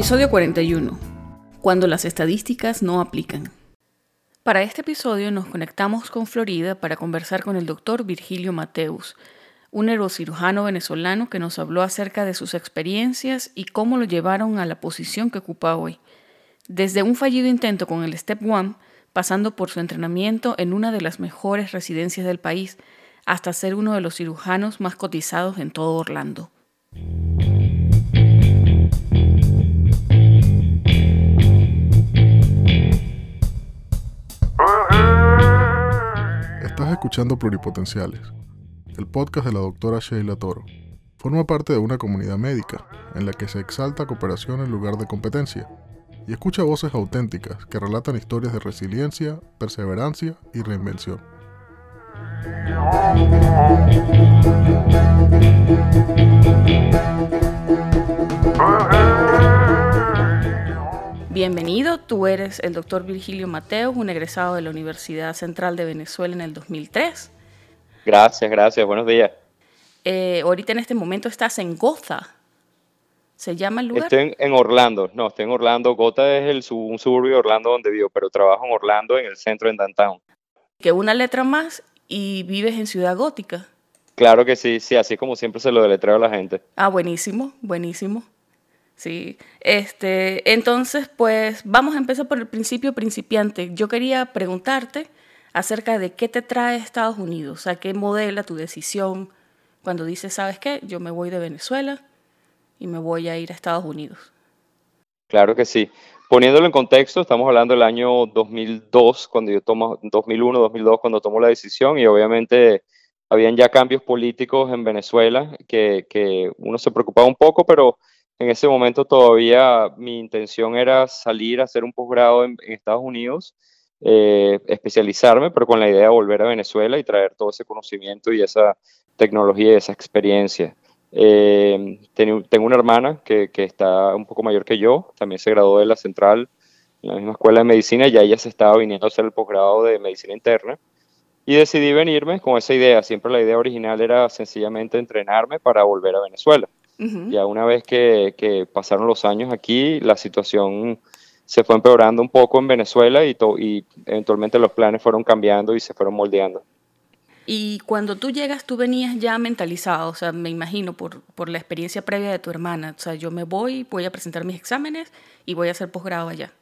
Episodio 41. Cuando las estadísticas no aplican. Para este episodio nos conectamos con Florida para conversar con el doctor Virgilio Mateus, un neurocirujano venezolano que nos habló acerca de sus experiencias y cómo lo llevaron a la posición que ocupa hoy. Desde un fallido intento con el Step One, pasando por su entrenamiento en una de las mejores residencias del país, hasta ser uno de los cirujanos más cotizados en todo Orlando. Escuchando Pluripotenciales, el podcast de la doctora Sheila Toro. Forma parte de una comunidad médica en la que se exalta cooperación en lugar de competencia y escucha voces auténticas que relatan historias de resiliencia, perseverancia y reinvención. Bienvenido, tú eres el doctor Virgilio Mateos, un egresado de la Universidad Central de Venezuela en el 2003. Gracias, gracias, buenos días. Eh, ahorita en este momento estás en Goza, ¿Se llama el lugar? Estoy en, Orlando, no, estoy en Orlando. Gota es el, un suburbio de Orlando donde vivo, pero trabajo en Orlando, en el centro, en Downtown. Que una letra más y vives en Ciudad Gótica. Claro que sí, sí, así como siempre se lo deletreo a la gente. Ah, buenísimo, buenísimo. Sí, este, entonces, pues vamos a empezar por el principio principiante. Yo quería preguntarte acerca de qué te trae Estados Unidos, o sea, qué modela tu decisión cuando dices, ¿sabes qué? Yo me voy de Venezuela y me voy a ir a Estados Unidos. Claro que sí. Poniéndolo en contexto, estamos hablando del año 2002, cuando yo tomo, 2001, 2002, cuando tomo la decisión y obviamente habían ya cambios políticos en Venezuela que, que uno se preocupaba un poco, pero en ese momento todavía mi intención era salir a hacer un posgrado en, Estados Unidos, eh, especializarme, pero con la idea de volver a Venezuela y traer todo ese conocimiento y esa tecnología y esa experiencia. Eh, tengo una hermana que, que, está un poco mayor que yo, también se graduó de la central en la misma escuela de medicina y ella se estaba viniendo a hacer el posgrado de medicina interna. Y decidí venirme con esa idea. Siempre la idea original era sencillamente entrenarme para volver a Venezuela. Ya una vez que, que, pasaron los años aquí, la situación se fue empeorando un poco en Venezuela y, y eventualmente los planes fueron cambiando y se fueron moldeando. Y cuando tú llegas, tú venías ya mentalizado, o sea, me imagino por, por la experiencia previa de tu hermana. O sea, yo me voy, voy a presentar mis exámenes y voy a hacer posgrado allá.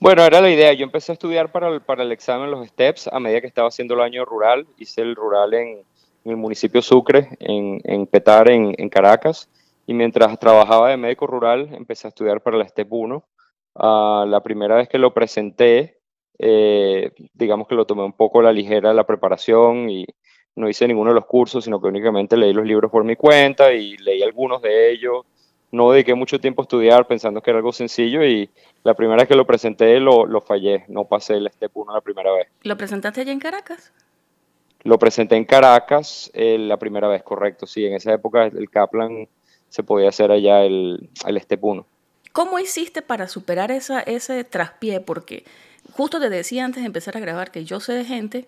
Bueno, era la idea. Yo empecé a estudiar para el, para el examen, los STEPS, a medida que estaba haciendo el año rural. Hice el rural en, en el municipio Sucre, en, en Petar, en, en, Caracas. Y mientras trabajaba de médico rural, empecé a estudiar para la STEP 1. Ah, la primera vez que lo presenté, eh, digamos que lo tomé un poco a la ligera la preparación y no hice ninguno de los cursos, sino que únicamente leí los libros por mi cuenta y leí algunos de ellos. No dediqué mucho tiempo a estudiar pensando que era algo sencillo y la primera vez que lo presenté lo, lo fallé, no pasé el STEP 1 la primera vez. ¿Lo presentaste allá en Caracas? Lo presenté en Caracas eh, la primera vez, correcto, sí, en esa época el Kaplan se podía hacer allá el, el STEP 1. ¿Cómo hiciste para superar esa, ese traspié? Porque justo te decía antes de empezar a grabar que yo sé de gente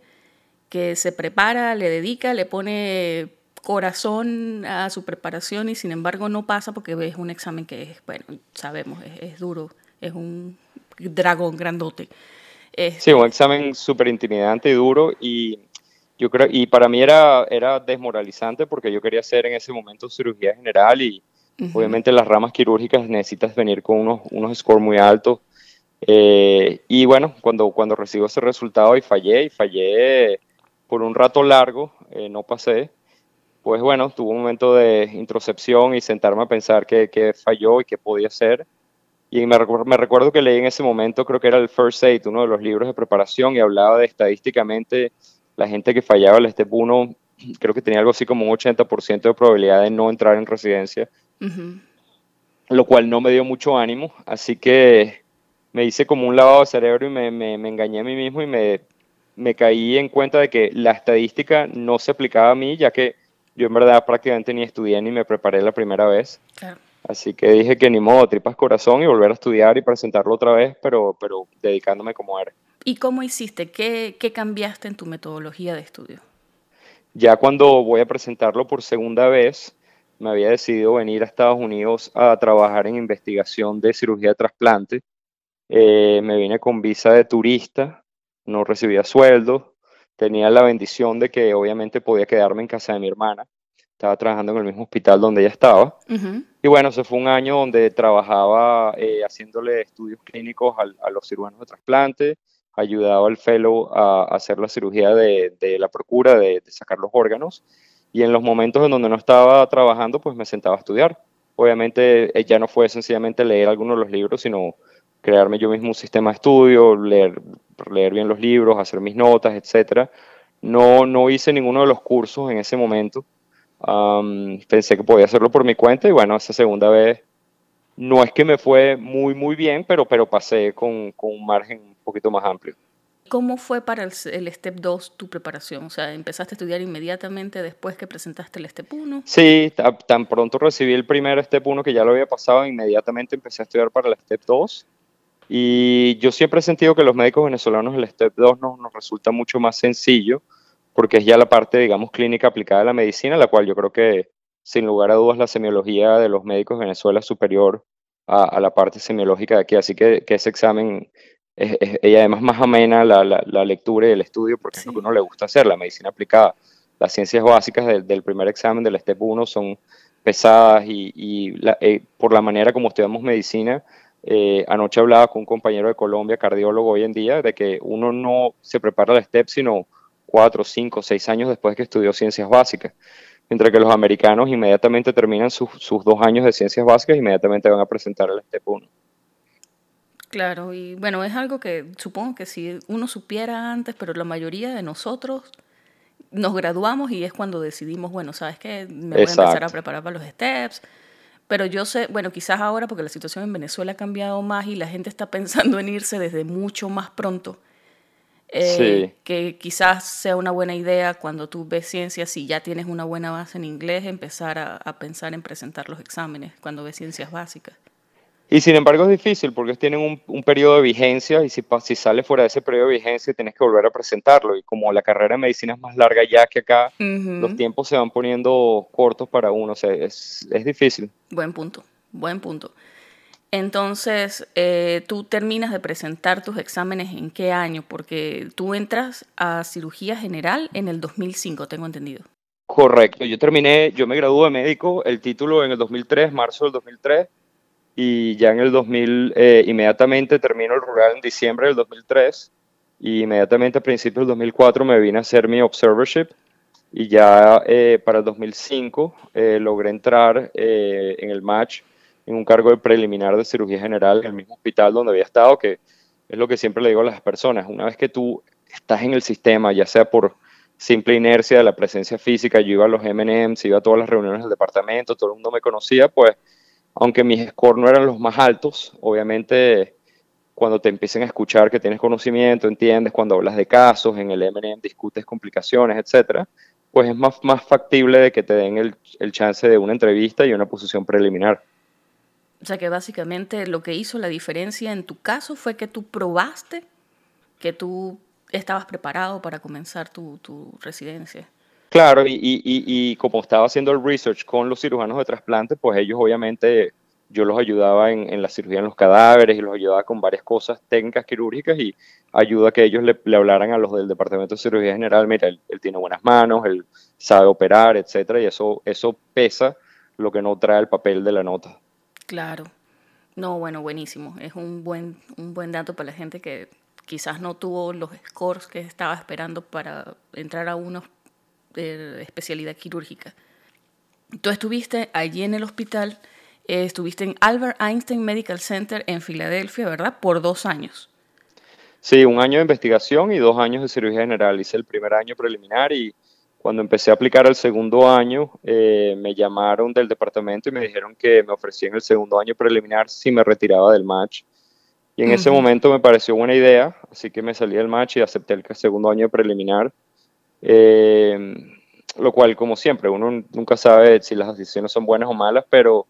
que se prepara, le dedica, le pone corazón a su preparación y sin embargo no pasa porque es un examen que es, bueno, sabemos, es, duro, es un dragón grandote. Sí, un examen súper intimidante y duro y yo creo, y para mí era, era desmoralizante porque yo quería hacer en ese momento cirugía general y obviamente las ramas quirúrgicas necesitas venir con unos, unos scores muy altos eh, y bueno, cuando, cuando recibo ese resultado y fallé, y fallé por un rato largo, eh, no pasé, pues bueno, tuve un momento de introspección y sentarme a pensar qué, qué falló y qué podía hacer. Y me, me, recuerdo que leí en ese momento, creo que era el First Aid, uno de los libros de preparación, y hablaba de estadísticamente la gente que fallaba el STEP 1, creo que tenía algo así como un 80% de probabilidad de no entrar en residencia, lo cual no me dio mucho ánimo. Así que me hice como un lavado de cerebro y me, me, engañé a mí mismo y me, me, caí en cuenta de que la estadística no se aplicaba a mí, ya que yo en verdad prácticamente ni estudié ni me preparé la primera vez. Así que dije que ni modo, tripas corazón y volver a estudiar y presentarlo otra vez, pero, pero dedicándome como era. ¿Y cómo hiciste? ¿Qué, ¿Qué cambiaste en tu metodología de estudio? Ya cuando voy a presentarlo por segunda vez, me había decidido venir a Estados Unidos a trabajar en investigación de cirugía de trasplante. Eh, me vine con visa de turista, no recibía sueldo, tenía la bendición de que obviamente podía quedarme en casa de mi hermana. Estaba trabajando en el mismo hospital donde ella estaba. Y bueno, ese fue un año donde trabajaba eh, haciéndole estudios clínicos a, los cirujanos de trasplante, ayudaba al fellow a, hacer la cirugía de, la procura, de, de, sacar los órganos. Y en los momentos en donde no estaba trabajando, pues me sentaba a estudiar. Obviamente eh, ya no fue sencillamente leer algunos de los libros, sino crearme yo mismo un sistema de estudio, leer, leer bien los libros, hacer mis notas, etc. No, no hice ninguno de los cursos en ese momento. pensé que podía hacerlo por mi cuenta y bueno, esa segunda vez no es que me fue muy, muy bien, pero, pero pasé con, con un margen poquito más amplio. ¿Cómo fue para el, Step 2 tu preparación? O sea, ¿empezaste a estudiar inmediatamente después que presentaste el Step 1? Sí, tan pronto recibí el primer Step 1 que ya lo había pasado, inmediatamente empecé a estudiar para el Step 2. Y yo siempre he sentido que los médicos venezolanos el Step 2 nos, nos resulta mucho más sencillo porque es ya la parte, digamos, clínica aplicada de la medicina, la cual yo creo que, sin lugar a dudas, la semiología de los médicos de Venezuela es superior a, la parte semiológica de aquí. Así que, que ese examen es, y además más amena la, la, lectura y el estudio porque es lo que uno le gusta hacer, la medicina aplicada. Las ciencias básicas del, primer examen del STEP 1 son pesadas y, y eh, por la manera como estudiamos medicina, eh, anoche hablaba con un compañero de Colombia, cardiólogo hoy en día, de que uno no se prepara al STEP sino cuatro, cinco, seis años después que estudió ciencias básicas. Mientras que los americanos inmediatamente terminan sus, sus dos años de ciencias básicas inmediatamente van a presentar el STEP 1. Claro, y bueno, es algo que supongo que si uno supiera antes, pero la mayoría de nosotros nos graduamos y es cuando decidimos, bueno, ¿sabes qué? Me voy a empezar a preparar para los steps. Pero yo sé, bueno, quizás ahora porque la situación en Venezuela ha cambiado más y la gente está pensando en irse desde mucho más pronto. Eh, que quizás sea una buena idea cuando tú ves ciencias, si ya tienes una buena base en inglés, empezar a, a pensar en presentar los exámenes cuando ves ciencias básicas. Y sin embargo es difícil porque tienen un, un, periodo de vigencia y si, si sale fuera de ese periodo de vigencia tienes que volver a presentarlo. Y como la carrera de medicina es más larga ya que acá, los tiempos se van poniendo cortos para uno. O sea, es, es difícil. Buen punto, buen punto. Entonces, eh, tú terminas de presentar tus exámenes en qué año? Porque tú entras a cirugía general en el 2005, tengo entendido. Correcto, yo terminé, yo me gradué de médico, el título en el 2003, marzo del 2003 y ya en el 2000, eh, inmediatamente termino el rural en diciembre del 2003 y inmediatamente a principios del 2004 me vine a hacer mi observership y ya eh, para el 2005 eh, logré entrar en el match en un cargo de preliminar de cirugía general en el mismo hospital donde había estado, que es lo que siempre le digo a las personas, una vez que tú estás en el sistema, ya sea por simple inercia de la presencia física, yo iba a los M&M's, iba a todas las reuniones del departamento, todo el mundo me conocía, pues aunque mis scores no eran los más altos, obviamente cuando te empiecen a escuchar que tienes conocimiento, entiendes, cuando hablas de casos, en el M&M discutes complicaciones, etcétera, pues es más, más factible de que te den el, el chance de una entrevista y una posición preliminar. O sea que básicamente lo que hizo la diferencia en tu caso fue que tú probaste que tú estabas preparado para comenzar tu, tu residencia. Claro, y, y, y, como estaba haciendo el research con los cirujanos de trasplante, pues ellos obviamente, yo los ayudaba en, en, la cirugía en los cadáveres y los ayudaba con varias cosas técnicas quirúrgicas y ayuda a que ellos le, le hablaran a los del Departamento de Cirugía General, mira, él, él, tiene buenas manos, él sabe operar, etcétera, y eso, eso pesa lo que no trae el papel de la nota. Claro. No, bueno, buenísimo. Es un buen, un buen dato para la gente que quizás no tuvo los scores que estaba esperando para entrar a unos de especialidad quirúrgica. Tú estuviste allí en el hospital, eh, estuviste en Albert Einstein Medical Center en Filadelfia, ¿verdad? Por dos años. Sí, un año de investigación y dos años de cirugía general. Hice el primer año preliminar y cuando empecé a aplicar el segundo año, eh, me llamaron del departamento y me dijeron que me ofrecían el segundo año preliminar si me retiraba del match. Y en ese momento me pareció buena idea, así que me salí del match y acepté el segundo año preliminar. Eh, lo cual, como siempre, uno nunca sabe si las decisiones son buenas o malas, pero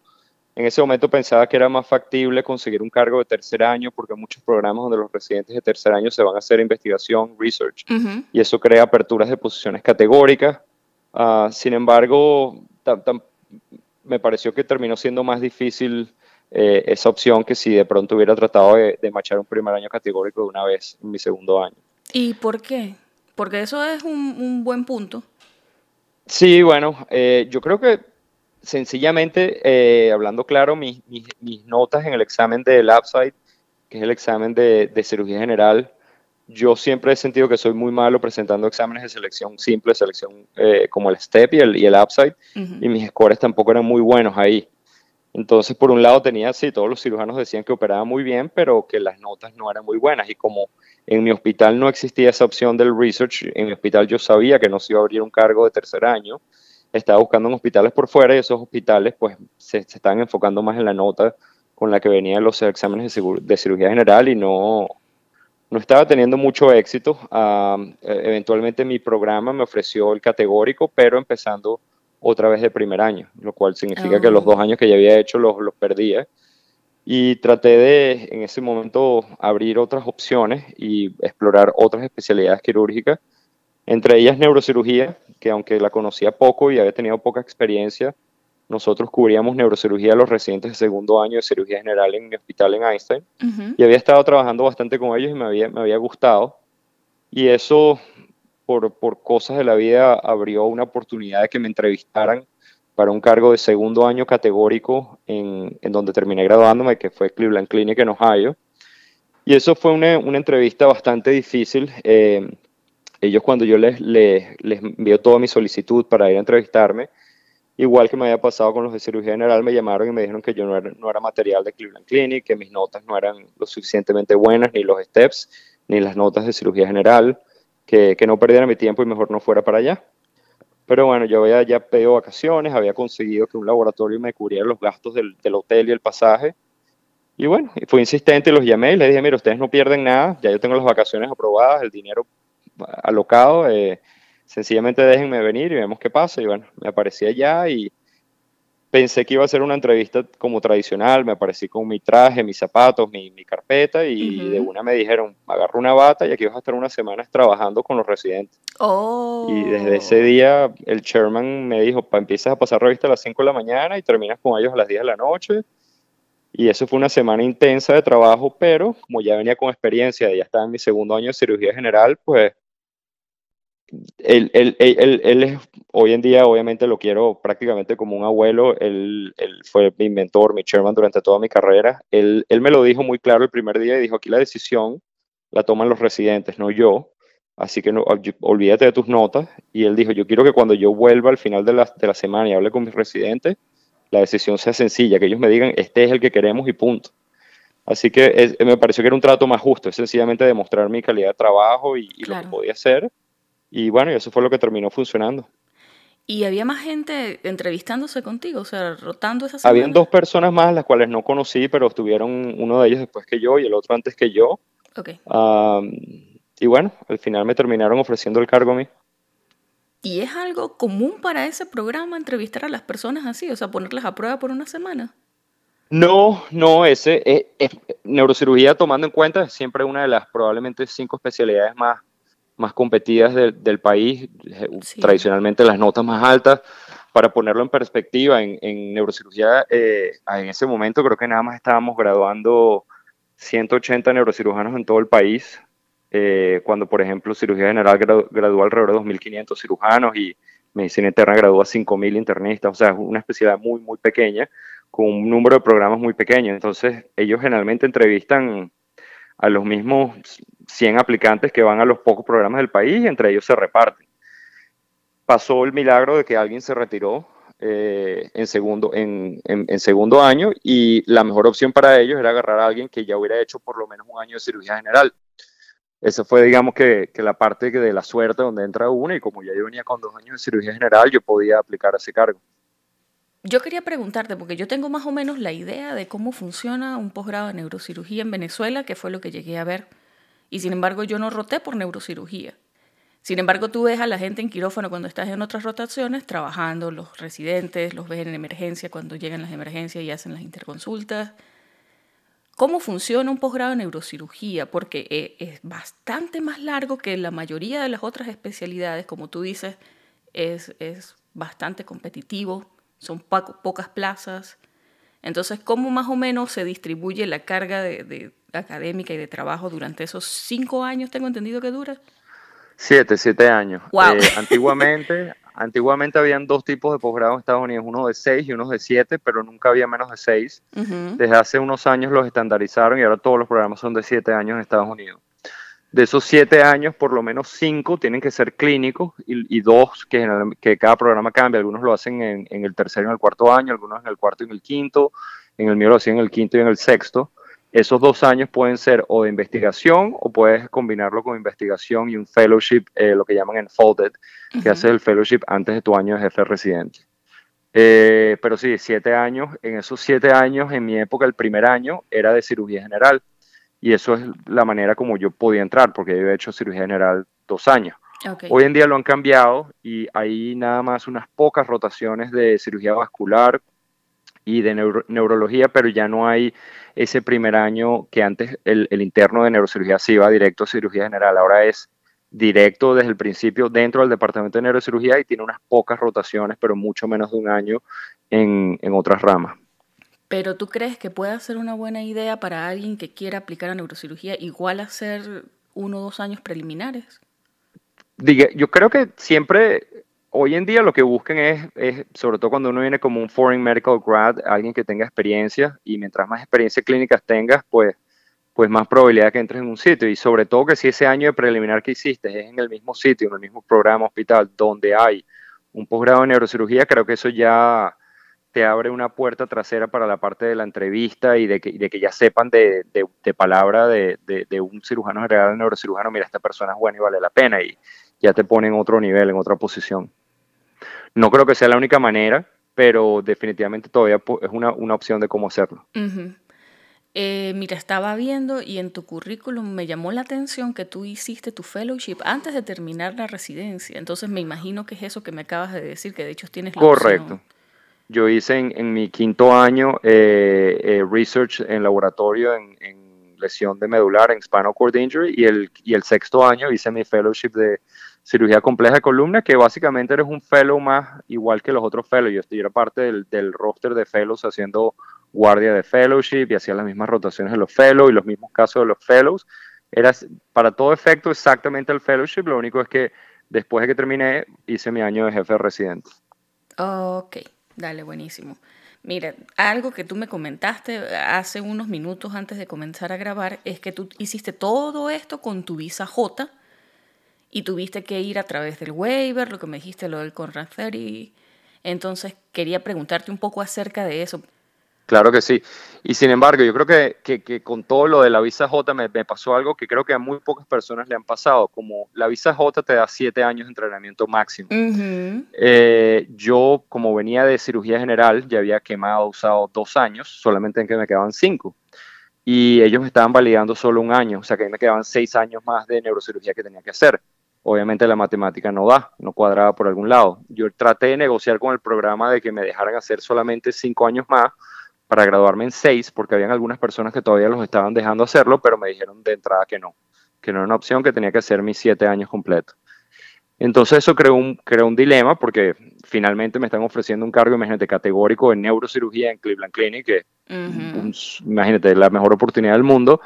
en ese momento pensaba que era más factible conseguir un cargo de tercer año, porque hay muchos programas donde los residentes de tercer año se van a hacer investigación, research, y eso crea aperturas de posiciones categóricas. Uh, sin embargo, me pareció que terminó siendo más difícil eh, esa opción que si de pronto hubiera tratado de, de machar un primer año categórico de una vez en mi segundo año. ¿Y por qué? Porque eso es un, buen punto. Sí, bueno, eh, yo creo que sencillamente, eh, hablando claro, mis, mis, notas en el examen del Upside, que es el examen de, de, cirugía general, yo siempre he sentido que soy muy malo presentando exámenes de selección simple, selección como el STEP y el, y el Upside, y mis scores tampoco eran muy buenos ahí. Entonces, por un lado tenía, sí, todos los cirujanos decían que operaba muy bien, pero que las notas no eran muy buenas. Y como en mi hospital no existía esa opción del research, en mi hospital yo sabía que no se iba a abrir un cargo de tercer año, estaba buscando en hospitales por fuera y esos hospitales pues se, se estaban enfocando más en la nota con la que venían los exámenes de, cirugía general y no, no estaba teniendo mucho éxito. Ah, e, eventualmente mi programa me ofreció el categórico, pero empezando otra vez de primer año, lo cual significa que los dos oh. años que ya había hecho los, los perdía. Y traté de, en ese momento, abrir otras opciones y explorar otras especialidades quirúrgicas, entre ellas neurocirugía, que aunque la conocía poco y había tenido poca experiencia, nosotros cubríamos neurocirugía a los residentes de segundo año de cirugía general en mi hospital en Einstein. Y había estado trabajando bastante con ellos y me había, me había gustado. Y eso por, cosas de la vida abrió una oportunidad de que me entrevistaran para un cargo de segundo año categórico en, donde terminé graduándome, que fue Cleveland Clinic en Ohio. Y eso fue una, una entrevista bastante difícil. Eh, ellos cuando yo les, les, les envió toda mi solicitud para ir a entrevistarme, igual que me había pasado con los de cirugía general, me llamaron y me dijeron que yo no era, no era material de Cleveland Clinic, que mis notas no eran lo suficientemente buenas, ni los steps, ni las notas de cirugía general que, no perdiera mi tiempo y mejor no fuera para allá. Pero bueno, yo había ya pedido vacaciones, había conseguido que un laboratorio me cubriera los gastos del, hotel y el pasaje. Y bueno, fui insistente los llamé y les dije, mira, ustedes no pierden nada, ya yo tengo las vacaciones aprobadas, el dinero alocado, eh, sencillamente déjenme venir y vemos qué pasa. Y bueno, me aparecí allá y pensé que iba a ser una entrevista como tradicional, me aparecí con mi traje, mis zapatos, mi, carpeta y de una me dijeron, agarra una bata y aquí vas a estar unas semanas trabajando con los residentes. Oh. Y desde ese día el chairman me dijo, empiezas a pasar revista a las 5 de la mañana y terminas con ellos a las 10 de la noche. Y eso fue una semana intensa de trabajo, pero como ya venía con experiencia, ya estaba en mi segundo año de cirugía general, pues él, él, él, él, es, hoy en día obviamente lo quiero prácticamente como un abuelo, él, fue mi mentor, mi chairman durante toda mi carrera, él, me lo dijo muy claro el primer día y dijo, aquí la decisión la toman los residentes, no yo, así que no, olvídate de tus notas, y él dijo, yo quiero que cuando yo vuelva al final de la, de la semana y hable con mis residentes, la decisión sea sencilla, que ellos me digan, este es el que queremos y punto. Así que me pareció que era un trato más justo, es sencillamente demostrar mi calidad de trabajo y, lo que podía hacer y bueno, y eso fue lo que terminó funcionando. ¿Y había más gente entrevistándose contigo, o sea, rotando esas Habían dos personas más, las cuales no conocí, pero estuvieron uno de ellos después que yo y el otro antes que yo. Okay. y bueno, al final me terminaron ofreciendo el cargo a mí. ¿Y es algo común para ese programa entrevistar a las personas así, o sea, ponerlas a prueba por una semana? No, no, ese es, es, neurocirugía tomando en cuenta siempre una de las probablemente cinco especialidades más más competidas del país, eh, tradicionalmente las notas más altas. Para ponerlo en perspectiva, en, neurocirugía, eh, en ese momento creo que nada más estábamos graduando 180 neurocirujanos en todo el país, eh, cuando por ejemplo cirugía general graduó alrededor de 2.500 cirujanos y medicina interna gradúa 5.000 internistas, o sea, es una especialidad muy, muy pequeña, con un número de programas muy pequeño. Entonces, ellos generalmente entrevistan a los mismos 100 aplicantes que van a los pocos programas del país y entre ellos se reparten. Pasó el milagro de que alguien se retiró eh, en, segundo, en, en, segundo año y la mejor opción para ellos era agarrar a alguien que ya hubiera hecho por lo menos un año de cirugía general. Esa fue, digamos, que, que la parte de la suerte donde entra uno y como ya yo venía con dos años de cirugía general, yo podía aplicar ese cargo. Yo quería preguntarte, porque yo tengo más o menos la idea de cómo funciona un posgrado de neurocirugía en Venezuela, que fue lo que llegué a ver. Y sin embargo, yo no roté por neurocirugía. Sin embargo, tú ves a la gente en quirófano cuando estás en otras rotaciones trabajando, los residentes, los ves en emergencia cuando llegan las emergencias y hacen las interconsultas. ¿Cómo funciona un posgrado de neurocirugía? Porque eh, es bastante más largo que la mayoría de las otras especialidades, como tú dices, es, es bastante competitivo son pocas plazas. Entonces, ¿cómo más o menos se distribuye la carga de, académica y de trabajo durante esos cinco años, tengo entendido que dura? Siete, siete años. Eh, antiguamente, antiguamente habían dos tipos de posgrado en Estados Unidos, uno de seis y uno de siete, pero nunca había menos de seis. Desde hace unos años los estandarizaron y ahora todos los programas son de siete años en Estados Unidos. De esos siete años, por lo menos cinco tienen que ser clínicos y, dos que, que, cada programa cambia. Algunos lo hacen en, en, el tercer y en el cuarto año, algunos en el cuarto y en el quinto. En el mío lo hacían en el quinto y en el sexto. Esos dos años pueden ser o de investigación o puedes combinarlo con investigación y un fellowship, eh, lo que llaman enfolded, que haces el fellowship antes de tu año de jefe residente. Eh, pero sí, siete años. En esos siete años, en mi época, el primer año era de cirugía general. Y eso es la manera como yo podía entrar, porque yo he hecho cirugía general dos años. Hoy en día lo han cambiado y hay nada más unas pocas rotaciones de cirugía vascular y de neurología, pero ya no hay ese primer año que antes el, interno de neurocirugía se iba directo a cirugía general, ahora es directo desde el principio dentro del departamento de neurocirugía y tiene unas pocas rotaciones, pero mucho menos de un año en, en otras ramas. Pero tú crees que puede ser una buena idea para alguien que quiera aplicar a neurocirugía igual hacer uno o dos años preliminares? Diga, yo creo que siempre hoy en día lo que busquen es, sobre todo cuando uno viene como un foreign medical grad, alguien que tenga experiencia y mientras más experiencia clínica tengas, pues, pues más probabilidad que entres en un sitio y sobre todo que si ese año de preliminar que hiciste es en el mismo sitio, en el mismo programa hospital donde hay un posgrado en neurocirugía, creo que eso ya te abre una puerta trasera para la parte de la entrevista y de que, de que ya sepan de, de, palabra de, de, un cirujano general, neurocirujano, mira, esta persona es buena y vale la pena y ya te pone en otro nivel, en otra posición. No creo que sea la única manera, pero definitivamente todavía es una, una opción de cómo hacerlo. Eh, mira, estaba viendo y en tu currículum me llamó la atención que tú hiciste tu fellowship antes de terminar la residencia. Entonces me imagino que es eso que me acabas de decir, que de hecho tienes la Correcto. Yo hice en, mi quinto año eh, eh, research en laboratorio en, lesión de medular, en spinal cord injury, y el, y el sexto año hice mi fellowship de cirugía compleja de columna, que básicamente eres un fellow más igual que los otros fellows. Yo estoy era parte del, del, roster de fellows haciendo guardia de fellowship y hacía las mismas rotaciones de los fellows y los mismos casos de los fellows. Era para todo efecto exactamente el fellowship, lo único es que después de que terminé hice mi año de jefe de residente. Ok, dale, buenísimo. Mira, algo que tú me comentaste hace unos minutos antes de comenzar a grabar es que tú hiciste todo esto con tu visa J y tuviste que ir a través del waiver, lo que me dijiste, lo del Conrad y Entonces quería preguntarte un poco acerca de eso. Claro que sí. Y sin embargo, yo creo que, que, con todo lo de la visa J me, pasó algo que creo que a muy pocas personas le han pasado. Como la visa J te da siete años de entrenamiento máximo. Eh, yo, como venía de cirugía general, ya había quemado, usado dos años, solamente en que me quedaban cinco. Y ellos me estaban validando solo un año, o sea que me quedaban seis años más de neurocirugía que tenía que hacer obviamente la matemática no da, no cuadraba por algún lado. Yo traté de negociar con el programa de que me dejaran hacer solamente cinco años más para graduarme en seis, porque habían algunas personas que todavía los estaban dejando hacerlo, pero me dijeron de entrada que no, que no era una opción, que tenía que hacer mis siete años completos. Entonces eso creó un, creó un dilema porque finalmente me están ofreciendo un cargo, imagínate, categórico en neurocirugía en Cleveland Clinic, que imagínate, la mejor oportunidad del mundo.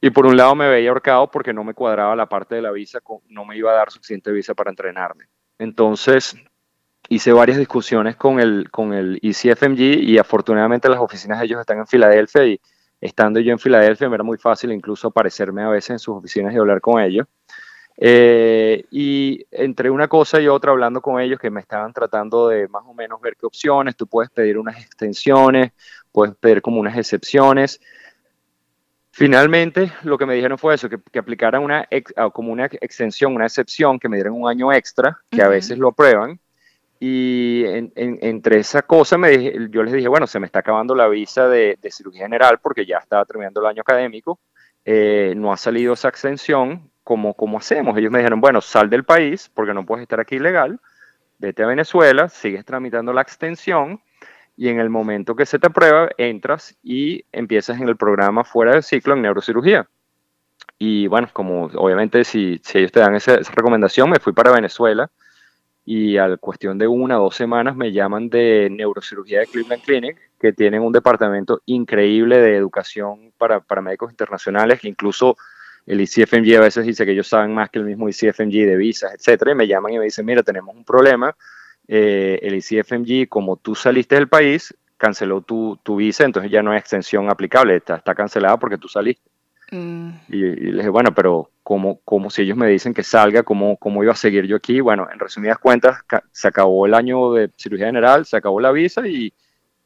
Y por un lado me veía ahorcado porque no me cuadraba la parte de la visa, no me iba a dar suficiente visa para entrenarme. Entonces hice varias discusiones con el, con el ECFMG y afortunadamente las oficinas de ellos están en Filadelfia y estando yo en Filadelfia me era muy fácil incluso aparecerme a veces en sus oficinas y hablar con ellos. Eh, y entre una cosa y otra hablando con ellos que me estaban tratando de más o menos ver qué opciones, tú puedes pedir unas extensiones, puedes pedir como unas excepciones. Finalmente, lo que me dijeron fue eso, que, que aplicaran una ah, como una extensión, una excepción, que me dieran un año extra, que a veces lo aprueban. Y entre esa cosa me yo les dije, bueno, se me está acabando la visa de, cirugía general porque ya estaba terminando el año académico, eh, no ha salido esa extensión, ¿cómo, ¿cómo hacemos? Ellos me dijeron, bueno, sal del país porque no puedes estar aquí ilegal, vete a Venezuela, sigues tramitando la extensión y en el momento que se te aprueba, entras y empiezas en el programa fuera del ciclo en neurocirugía. Y bueno, como obviamente si, si ellos te dan esa, recomendación, me fui para Venezuela y al cuestión de una o dos semanas me llaman de neurocirugía de Cleveland Clinic, que tienen un departamento increíble de educación para, para médicos internacionales, incluso el ICFMG a veces dice que ellos saben más que el mismo ICFMG de visas, etcétera, y me llaman y me dicen, mira, tenemos un problema, eh, el ICFMG, como tú saliste del país, canceló tu, tu, visa, entonces ya no hay extensión aplicable, está, está cancelada porque tú saliste. Mm. Y, y, le dije, bueno, pero como, como si ellos me dicen que salga, ¿cómo, ¿cómo iba a seguir yo aquí? Bueno, en resumidas cuentas, se acabó el año de cirugía general, se acabó la visa y,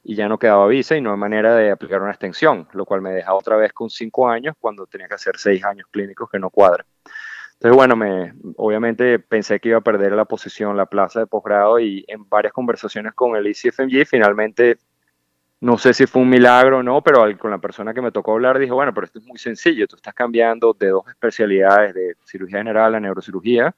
y ya no quedaba visa y no hay manera de aplicar una extensión, lo cual me deja otra vez con cinco años cuando tenía que hacer seis años clínicos que no cuadran. Entonces, bueno, me, obviamente pensé que iba a perder la posición, la plaza de posgrado y en varias conversaciones con el ICFMG finalmente no sé si fue un milagro o no, pero con la persona que me tocó hablar dije, bueno, pero esto es muy sencillo, tú estás cambiando de dos especialidades, de cirugía general a neurocirugía,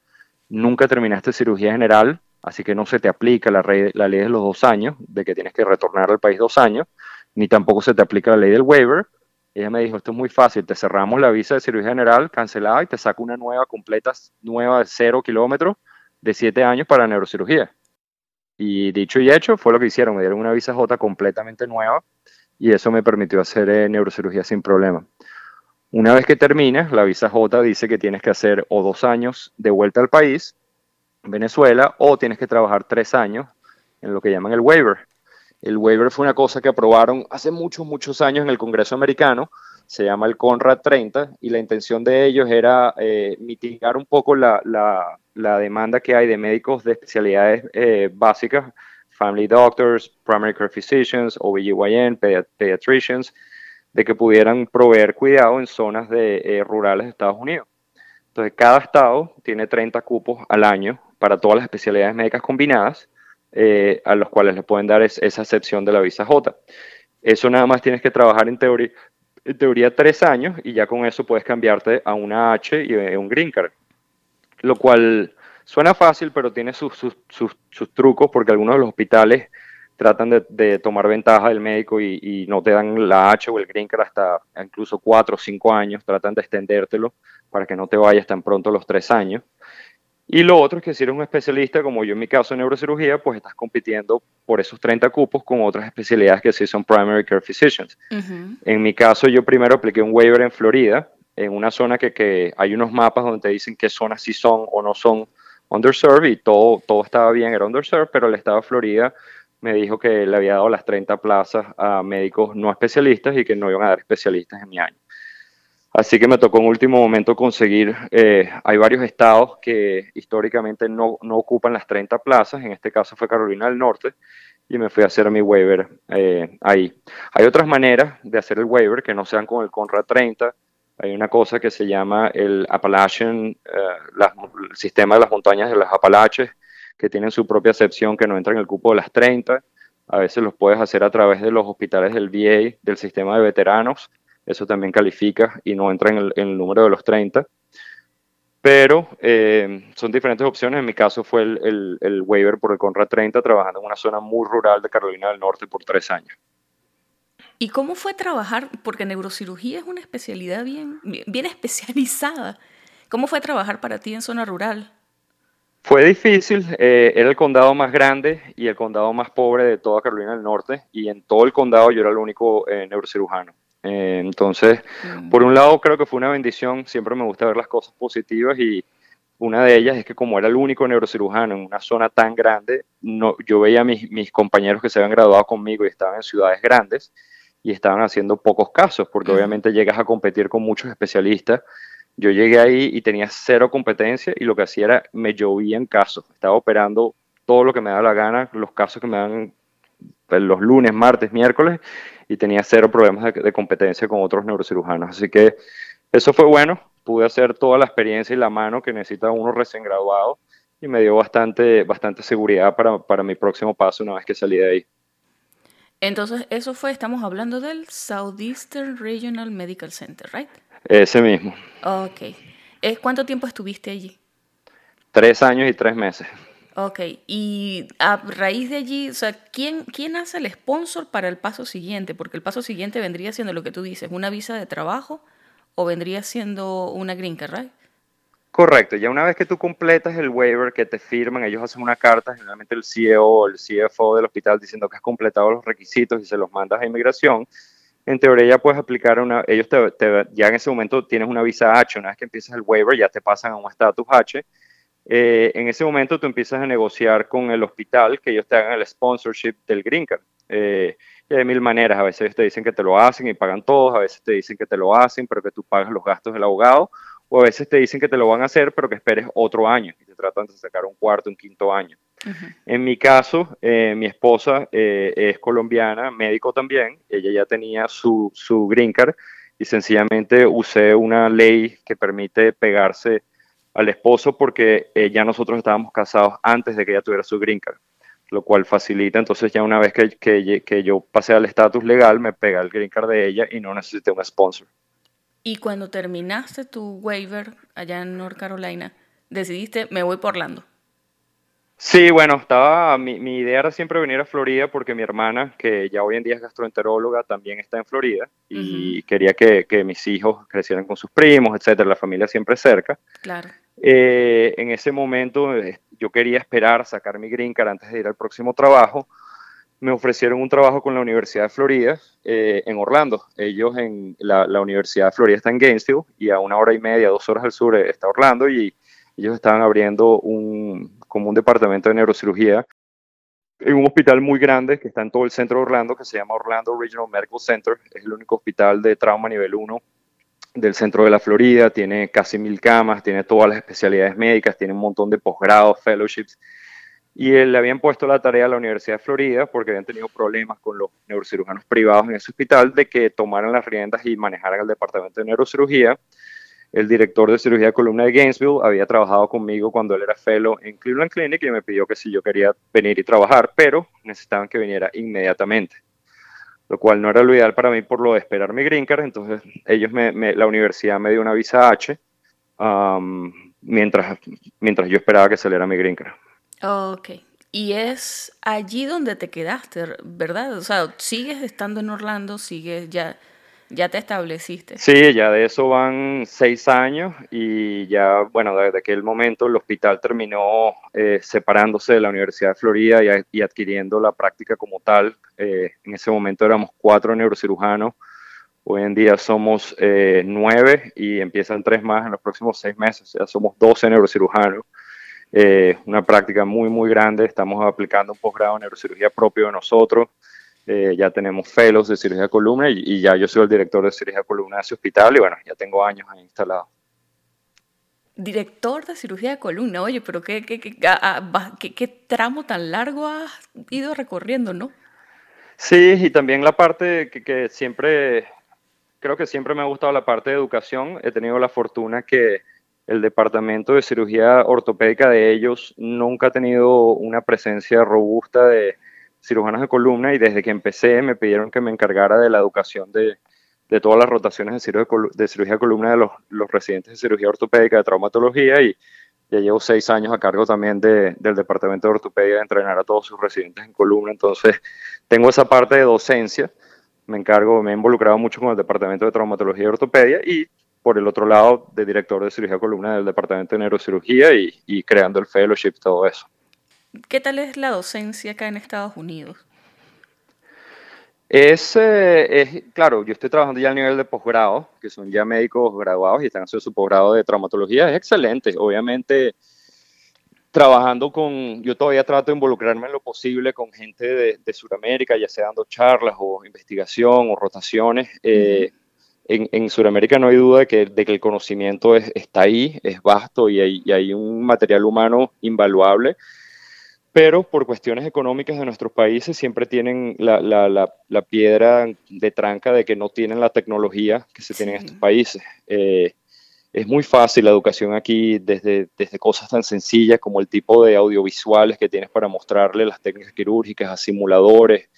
nunca terminaste cirugía general, así que no se te aplica la, la ley de los dos años, de que tienes que retornar al país dos años, ni tampoco se te aplica la ley del waiver. Ella me dijo, esto es muy fácil, te cerramos la visa de cirugía general cancelada y te saco una nueva completa, nueva de cero kilómetros, de siete años para neurocirugía. Y dicho y hecho, fue lo que hicieron, me dieron una visa J completamente nueva y eso me permitió hacer eh, neurocirugía sin problema. Una vez que terminas, la visa J dice que tienes que hacer o dos años de vuelta al país, Venezuela, o tienes que trabajar tres años en lo que llaman el waiver. El waiver fue una cosa que aprobaron hace muchos, muchos años en el Congreso americano, se llama el CONRAD 30, y la intención de ellos era eh, mitigar un poco la, la, la demanda que hay de médicos de especialidades eh, básicas, family doctors, primary care physicians, OBGYN, pediatricians, de que pudieran proveer cuidado en zonas de, eh, rurales de Estados Unidos. Entonces, cada estado tiene 30 cupos al año para todas las especialidades médicas combinadas, a los cuales le pueden dar esa excepción de la visa J. Eso nada más tienes que trabajar en teoría, en teoría tres años y ya con eso puedes cambiarte a una H y un green card lo cual suena fácil, pero tiene sus, trucos porque algunos de los hospitales tratan de, tomar ventaja del médico y, no te dan la H o el green card hasta incluso cuatro o cinco años, tratan de extendértelo para que no te vayas tan pronto a los tres años. Y lo otro es que si eres un especialista, como yo en mi caso en neurocirugía, pues estás compitiendo por esos 30 cupos con otras especialidades que sí son primary care physicians. En mi caso, yo primero apliqué un waiver en Florida, en una zona que, que, hay unos mapas donde te dicen qué zonas sí son o no son underserved y todo, todo estaba bien, era underserved, pero el estado de Florida me dijo que le había dado las 30 plazas a médicos no especialistas y que no iban a dar especialistas en mi año. Así que me tocó en último momento conseguir, eh, hay varios estados que históricamente no, no, ocupan las 30 plazas, en este caso fue Carolina del Norte, y me fui a hacer mi waiver eh, ahí. Hay otras maneras de hacer el waiver que no sean con el CONRA 30, hay una cosa que se llama el Appalachian, eh, el sistema de las montañas de las Apalaches, que tienen su propia excepción que no entra en el cupo de las 30. A veces los puedes hacer a través de los hospitales del VA, del sistema de veteranos. Eso también califica y no entra en el, número de los 30. Pero eh, son diferentes opciones. En mi caso fue el, el, el waiver por el Conra 30, trabajando en una zona muy rural de Carolina del Norte por tres años. ¿Y cómo fue trabajar? Porque neurocirugía es una especialidad bien, bien especializada. ¿Cómo fue trabajar para ti en zona rural? Fue difícil, eh, era el condado más grande y el condado más pobre de toda Carolina del Norte y en todo el condado yo era el único eh, neurocirujano. Eh, entonces, mm. por un lado creo que fue una bendición, siempre me gusta ver las cosas positivas y una de ellas es que como era el único neurocirujano en una zona tan grande, no, yo veía a mis, mis compañeros que se habían graduado conmigo y estaban en ciudades grandes y estaban haciendo pocos casos, porque obviamente llegas a competir con muchos especialistas. Yo llegué ahí y tenía cero competencia y lo que hacía era, me llovían casos. Estaba operando todo lo que me daba la gana, los casos que me dan pues, los lunes, martes, miércoles, y tenía cero problemas de, competencia con otros neurocirujanos. Así que eso fue bueno, pude hacer toda la experiencia y la mano que necesita uno recién graduado y me dio bastante, bastante seguridad para, para mi próximo paso una vez que salí de ahí. Entonces, eso fue, estamos hablando del Southeastern Regional Medical Center, ¿right? Ese mismo. Ok. Eh, ¿Cuánto tiempo estuviste allí? Tres años y tres meses. Ok, y a raíz de allí, o sea, ¿quién, ¿quién hace el sponsor para el paso siguiente? Porque el paso siguiente vendría siendo lo que tú dices, una visa de trabajo o vendría siendo una green card, ¿right? Correcto, ya una vez que tú completas el waiver que te firman, ellos hacen una carta, generalmente el CEO o el CFO del hospital diciendo que has completado los requisitos y se los mandas a inmigración. En teoría ya puedes aplicar una, ellos te, ya en ese momento tienes una visa H, una vez que empiezas el waiver ya te pasan a un estatus H. Eh, en ese momento tú empiezas a negociar con el hospital que ellos te hagan el sponsorship del green card. Eh, y hay mil maneras, a veces te dicen que te lo hacen y pagan todos, a veces te dicen que te lo hacen pero que tú pagas los gastos del abogado o a veces te dicen que te lo van a hacer, pero que esperes otro año y te tratan de sacar un cuarto, un quinto año. En mi caso, eh, mi esposa es colombiana, médico también, ella ya tenía su, su green card y sencillamente usé una ley que permite pegarse al esposo porque eh, ya nosotros estábamos casados antes de que ella tuviera su green card, lo cual facilita, entonces ya una vez que, que, que yo pasé al estatus legal, me pega el green card de ella y no necesité un sponsor. Y cuando terminaste tu waiver allá en North Carolina, decidiste, me voy por Orlando. Sí, bueno, estaba, mi, mi, idea era siempre venir a Florida porque mi hermana, que ya hoy en día es gastroenteróloga, también está en Florida y quería que, que, mis hijos crecieran con sus primos, etcétera, la familia siempre cerca. Claro. Eh, en ese momento eh, yo quería esperar sacar mi green card antes de ir al próximo trabajo, me ofrecieron un trabajo con la Universidad de Florida eh, en Orlando. Ellos en la, Universidad de Florida está en Gainesville y a una hora y media, dos horas al sur está Orlando y ellos estaban abriendo un, como un departamento de neurocirugía en un hospital muy grande que está en todo el centro de Orlando que se llama Orlando Regional Medical Center. Es el único hospital de trauma nivel 1 del centro de la Florida. Tiene casi mil camas, tiene todas las especialidades médicas, tiene un montón de posgrados, fellowships y él le habían puesto la tarea a la Universidad de Florida porque habían tenido problemas con los neurocirujanos privados en ese hospital de que tomaran las riendas y manejaran el departamento de neurocirugía. El director de cirugía de columna de Gainesville había trabajado conmigo cuando él era fellow en Cleveland Clinic y me pidió que si yo quería venir y trabajar, pero necesitaban que viniera inmediatamente, lo cual no era lo ideal para mí por lo de esperar mi green card. Entonces, ellos me, la universidad me dio una visa H mientras, mientras yo esperaba que saliera mi green card. Ok. Y es allí donde te quedaste, ¿verdad? O sea, sigues estando en Orlando, sigues ya, ya te estableciste. Sí, ya de eso van seis años y ya, bueno, desde aquel momento el hospital terminó eh, separándose de la Universidad de Florida y, adquiriendo la práctica como tal. Eh, en ese momento éramos cuatro neurocirujanos, hoy en día somos eh, nueve y empiezan tres más en los próximos seis meses, sea, somos doce neurocirujanos. Eh, una práctica muy, muy grande. Estamos aplicando un posgrado en neurocirugía propio de nosotros. Eh, ya tenemos fellows de cirugía de columna y, ya yo soy el director de cirugía de columna de ese hospital y bueno, ya tengo años ahí instalado. Director de cirugía de columna, oye, pero qué, qué, qué, qué, tramo tan largo has ido recorriendo, ¿no? Sí, y también la parte que, que siempre, creo que siempre me ha gustado la parte de educación. He tenido la fortuna que el departamento de cirugía ortopédica de ellos nunca ha tenido una presencia robusta de cirujanos de columna y desde que empecé me pidieron que me encargara de la educación de, todas las rotaciones de cirugía de, columna de los, residentes de cirugía ortopédica de traumatología y ya llevo seis años a cargo también del departamento de ortopedia de entrenar a todos sus residentes en columna. Entonces, tengo esa parte de docencia. Me encargo, me he involucrado mucho con el departamento de traumatología y ortopedia y por el otro lado, de director de cirugía columna del Departamento de Neurocirugía y, creando el fellowship, todo eso. ¿Qué tal es la docencia acá en Estados Unidos? Es, eh, es, claro, yo estoy trabajando ya a nivel de posgrado, que son ya médicos graduados y están haciendo su posgrado de traumatología, es excelente. Obviamente, trabajando con, yo todavía trato de involucrarme en lo posible con gente de, de Sudamérica, ya sea dando charlas o investigación o rotaciones. Eh, en, en Sudamérica no hay duda de que, de que el conocimiento está ahí, es vasto y hay, hay, un material humano invaluable, pero por cuestiones económicas de nuestros países siempre tienen la, la, la, piedra de tranca de que no tienen la tecnología que se tiene en estos países. Eh, es muy fácil la educación aquí, desde, desde cosas tan sencillas como el tipo de audiovisuales que tienes para mostrarle las técnicas quirúrgicas, a simuladores,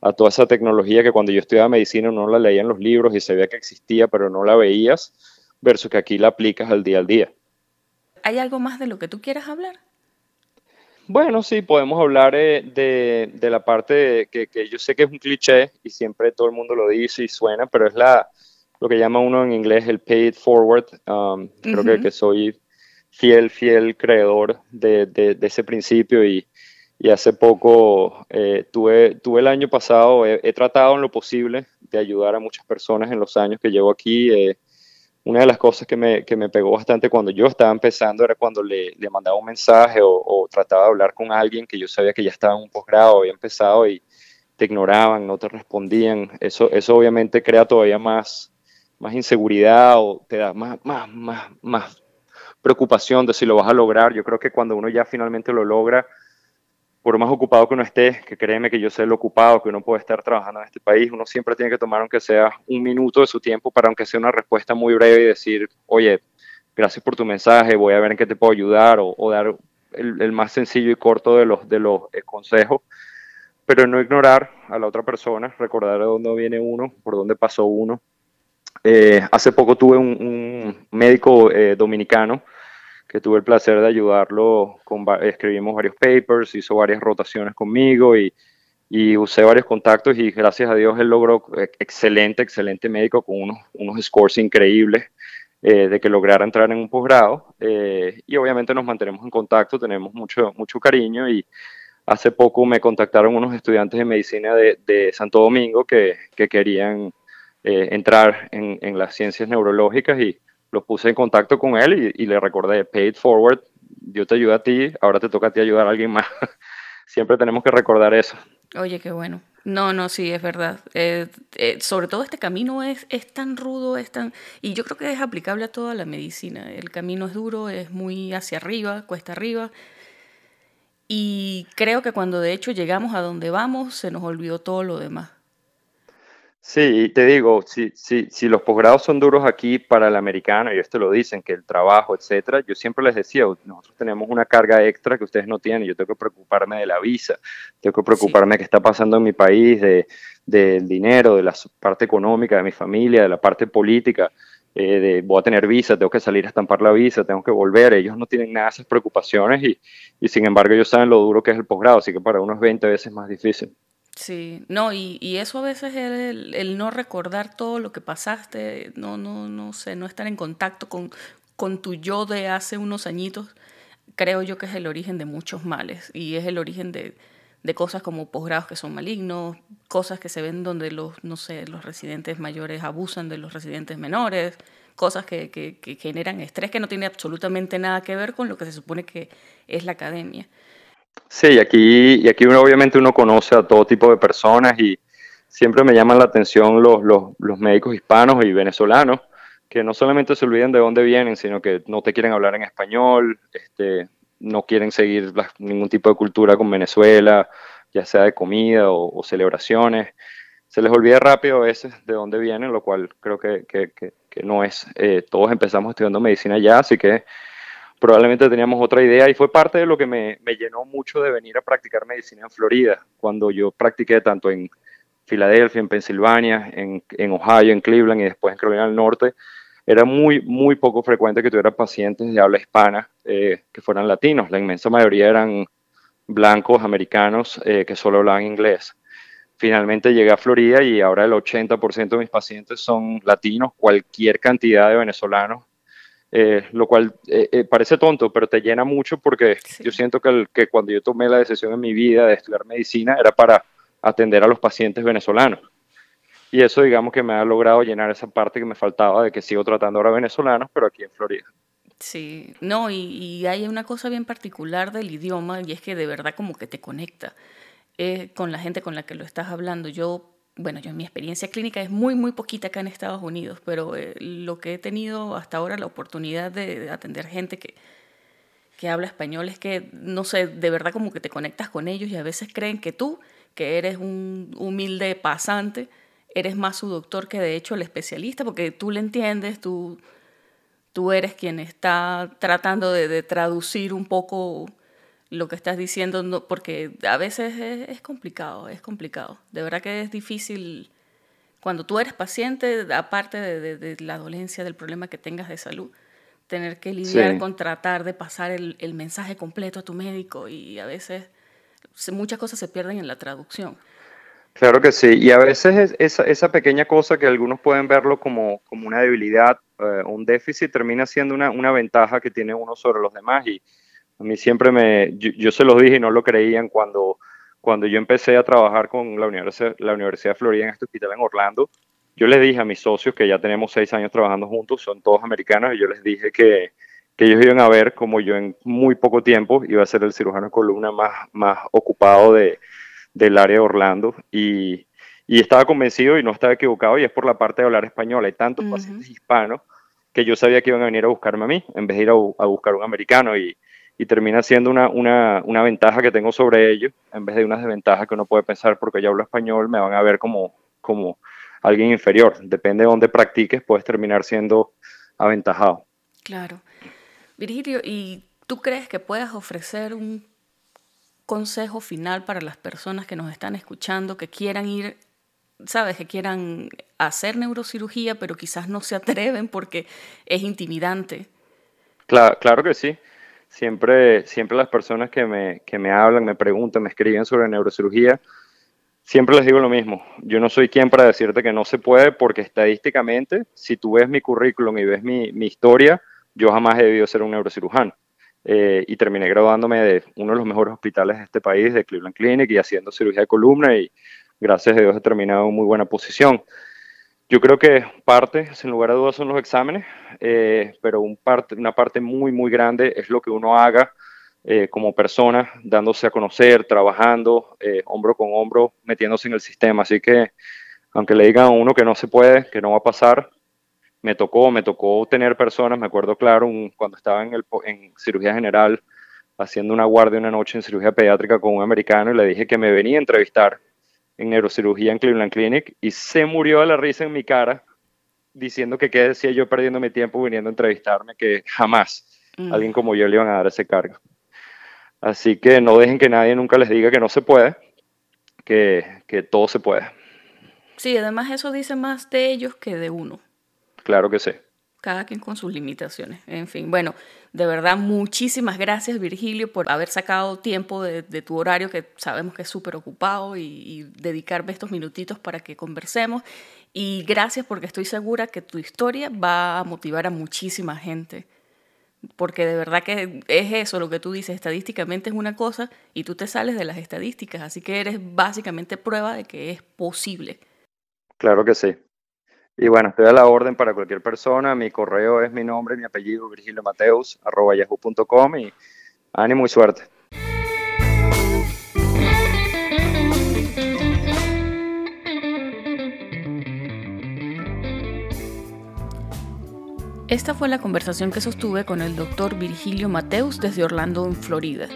a toda esa tecnología que cuando yo estudiaba medicina no la leía en los libros y sabía que existía, pero no la veías, versus que aquí la aplicas al día al día. ¿Hay algo más de lo que tú quieras hablar? Bueno, sí, podemos hablar eh, de, de, la parte que, que, yo sé que es un cliché y siempre todo el mundo lo dice y suena, pero es la, lo que llama uno en inglés el pay it forward. Um, creo que, que soy fiel, fiel creedor de, de, ese principio y, y hace poco eh, tuve, tuve el año pasado, he, tratado en lo posible de ayudar a muchas personas en los años que llevo aquí. Eh, una de las cosas que me, que me, pegó bastante cuando yo estaba empezando era cuando le, le mandaba un mensaje o, trataba de hablar con alguien que yo sabía que ya estaba en un posgrado, había empezado y te ignoraban, no te respondían. Eso, eso obviamente crea todavía más, más inseguridad o te da más, más, más, más preocupación de si lo vas a lograr. Yo creo que cuando uno ya finalmente lo logra, por más ocupado que uno esté, que créeme que yo sé lo ocupado que uno puede estar trabajando en este país, uno siempre tiene que tomar, aunque sea un minuto de su tiempo, para aunque sea una respuesta muy breve y decir, oye, gracias por tu mensaje, voy a ver en qué te puedo ayudar, o, dar el, más sencillo y corto de los, de los eh, consejos, pero no ignorar a la otra persona, recordar de dónde viene uno, por dónde pasó uno. Eh, hace poco tuve un, médico eh, dominicano que tuve el placer de ayudarlo, con, escribimos varios papers, hizo varias rotaciones conmigo y, y, usé varios contactos y gracias a Dios él logró eh, excelente, excelente médico con unos, unos scores increíbles eh, de que lograra entrar en un posgrado eh, y obviamente nos mantenemos en contacto, tenemos mucho, mucho cariño y hace poco me contactaron unos estudiantes de medicina de, de Santo Domingo que, que querían entrar en, en las ciencias neurológicas y los puse en contacto con él y, le recordé, pay it forward, yo te ayudo a ti, ahora te toca a ti ayudar a alguien más. Siempre tenemos que recordar eso. Oye, qué bueno. No, no, sí, es verdad. Eh, eh, sobre todo este camino es, es tan rudo, es tan... Y yo creo que es aplicable a toda la medicina. El camino es duro, es muy hacia arriba, cuesta arriba. Y creo que cuando de hecho llegamos a donde vamos, se nos olvidó todo lo demás. Sí, te digo, si, si, si los posgrados son duros aquí para el americano, y esto lo dicen, que el trabajo, etcétera, yo siempre les decía, nosotros tenemos una carga extra que ustedes no tienen, yo tengo que preocuparme de la visa, tengo que preocuparme de qué está pasando en mi país, de, del dinero, de la parte económica de mi familia, de la parte política, eh, de voy a tener visa, tengo que salir a estampar la visa, tengo que volver, ellos no tienen nada de esas preocupaciones y, y sin embargo ellos saben lo duro que es el posgrado, así que para unos 20 veces más difícil. Sí, no, y, y eso a veces es el, no recordar todo lo que pasaste, no, no, no sé, no estar en contacto con, con tu yo de hace unos añitos, creo yo que es el origen de muchos males y es el origen de, de cosas como posgrados que son malignos, cosas que se ven donde los, no sé, los residentes mayores abusan de los residentes menores, cosas que, que generan estrés que no tiene absolutamente nada que ver con lo que se supone que es la academia. Sí, y aquí, y aquí uno, obviamente uno conoce a todo tipo de personas y siempre me llaman la atención los, los, médicos hispanos y venezolanos, que no solamente se olvidan de dónde vienen, sino que no te quieren hablar en español, este, no quieren seguir ningún tipo de cultura con Venezuela, ya sea de comida o, celebraciones. Se les olvida rápido a veces de dónde vienen, lo cual creo que, que, que, no es. Eh, todos empezamos estudiando medicina ya, así que probablemente teníamos otra idea y fue parte de lo que me, llenó mucho de venir a practicar medicina en Florida, cuando yo practiqué tanto en Filadelfia, en Pensilvania, en, en, Ohio, en Cleveland y después en Carolina del Norte. Era muy, muy poco frecuente que tuviera pacientes de habla hispana eh, que fueran latinos. La inmensa mayoría eran blancos americanos eh, que solo hablaban inglés. Finalmente llegué a Florida y ahora el 80% de mis pacientes son latinos, cualquier cantidad de venezolanos eh, lo cual eh, eh, parece tonto, pero te llena mucho porque yo siento que, el, que cuando yo tomé la decisión en mi vida de estudiar medicina era para atender a los pacientes venezolanos. Y eso digamos que me ha logrado llenar esa parte que me faltaba de que sigo tratando ahora venezolanos, pero aquí en Florida. Sí, no, y, y hay una cosa bien particular del idioma y es que de verdad como que te conecta con la gente con la que lo estás hablando. Yo bueno, yo mi experiencia clínica es muy, muy poquita acá en Estados Unidos, pero eh, lo que he tenido hasta ahora la oportunidad de, atender gente que, que habla español es que, no sé, de verdad como que te conectas con ellos y a veces creen que tú, que eres un humilde pasante, eres más su doctor que de hecho el especialista, porque tú le entiendes, tú, tú eres quien está tratando de traducir un poco lo que estás diciendo, porque a veces es, complicado, es complicado. De verdad que es difícil cuando tú eres paciente, aparte de, la dolencia, del problema que tengas de salud, tener que lidiar con tratar de pasar el, el, mensaje completo a tu médico y a veces muchas cosas se pierden en la traducción. Claro que sí, y a veces esa, esa pequeña cosa que algunos pueden verlo como, como una debilidad o eh, un déficit termina siendo una, una, ventaja que tiene uno sobre los demás y a mí siempre me, yo, se los dije y no lo creían cuando, cuando yo empecé a trabajar con la Universidad, la Universidad de Florida en este hospital en Orlando, yo les dije a mis socios que ya tenemos seis años trabajando juntos, son todos americanos, y yo les dije que, que ellos iban a ver como yo en muy poco tiempo iba a ser el cirujano de columna más, más ocupado de del área de Orlando y, y, estaba convencido y no estaba equivocado y es por la parte de hablar español. Hay tantos pacientes hispanos que yo sabía que iban a venir a buscarme a mí en vez de ir a, buscar a un americano y, y termina siendo una, una, una, ventaja que tengo sobre ellos en vez de una desventaja que uno puede pensar porque yo hablo español me van a ver como, como alguien inferior. Depende de dónde practiques, puedes terminar siendo aventajado. Claro. Virgilio, ¿y tú crees que puedas ofrecer un consejo final para las personas que nos están escuchando, que quieran ir, sabes, que quieran hacer neurocirugía, pero quizás no se atreven porque es intimidante? Claro, claro que sí. Siempre, siempre las personas que me, que me hablan, me preguntan, me escriben sobre neurocirugía, siempre les digo lo mismo. Yo no soy quien para decirte que no se puede porque estadísticamente, si tú ves mi currículum y ves mi, mi historia, yo jamás he debido ser un neurocirujano. Eh, y terminé graduándome de uno de los mejores hospitales de este país, de Cleveland Clinic, y haciendo cirugía de columna y gracias a Dios he terminado en muy buena posición. Yo creo que parte, sin lugar a dudas, son los exámenes, eh, pero un parte, una parte muy, muy grande es lo que uno haga eh, como persona, dándose a conocer, trabajando hombro con hombro, metiéndose en el sistema. Así que, aunque le digan a uno que no se puede, que no va a pasar, me tocó, me tocó tener personas, me acuerdo claro, cuando estaba en, el, en cirugía general, haciendo una guardia una noche en cirugía pediátrica con un americano y le dije que me venía a entrevistar en neurocirugía en Cleveland Clinic y se murió de la risa en mi cara diciendo que qué decía yo perdiendo mi tiempo viniendo a entrevistarme, que jamás mm. alguien como yo le iban a dar ese cargo. Así que no dejen que nadie nunca les diga que no se puede, que, que todo se puede. Sí, además eso dice más de ellos que de uno. Claro que sí. Cada quien con sus limitaciones. En fin, bueno, de verdad, muchísimas gracias Virgilio por haber sacado tiempo de, tu horario, que sabemos que es súper ocupado, y, dedicarme estos minutitos para que conversemos. Y gracias porque estoy segura que tu historia va a motivar a muchísima gente. Porque de verdad que es eso lo que tú dices, estadísticamente es una cosa y tú te sales de las estadísticas, así que eres básicamente prueba de que es posible. Claro que sí. Y bueno, estoy a la orden para cualquier persona. Mi correo es mi nombre, mi apellido, Virgilio Mateus, arroba yahoo.com y ánimo y suerte. Esta fue la conversación que sostuve con el doctor Virgilio Mateus desde Orlando, en Florida.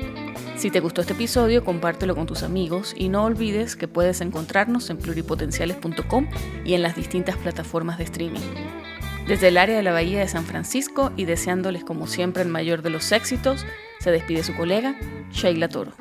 Si te gustó este episodio, compártelo con tus amigos y no olvides que puedes encontrarnos en pluripotenciales.com y en las distintas plataformas de streaming. Desde el área de la Bahía de San Francisco y deseándoles como siempre el mayor de los éxitos, se despide su colega, Sheila Toro.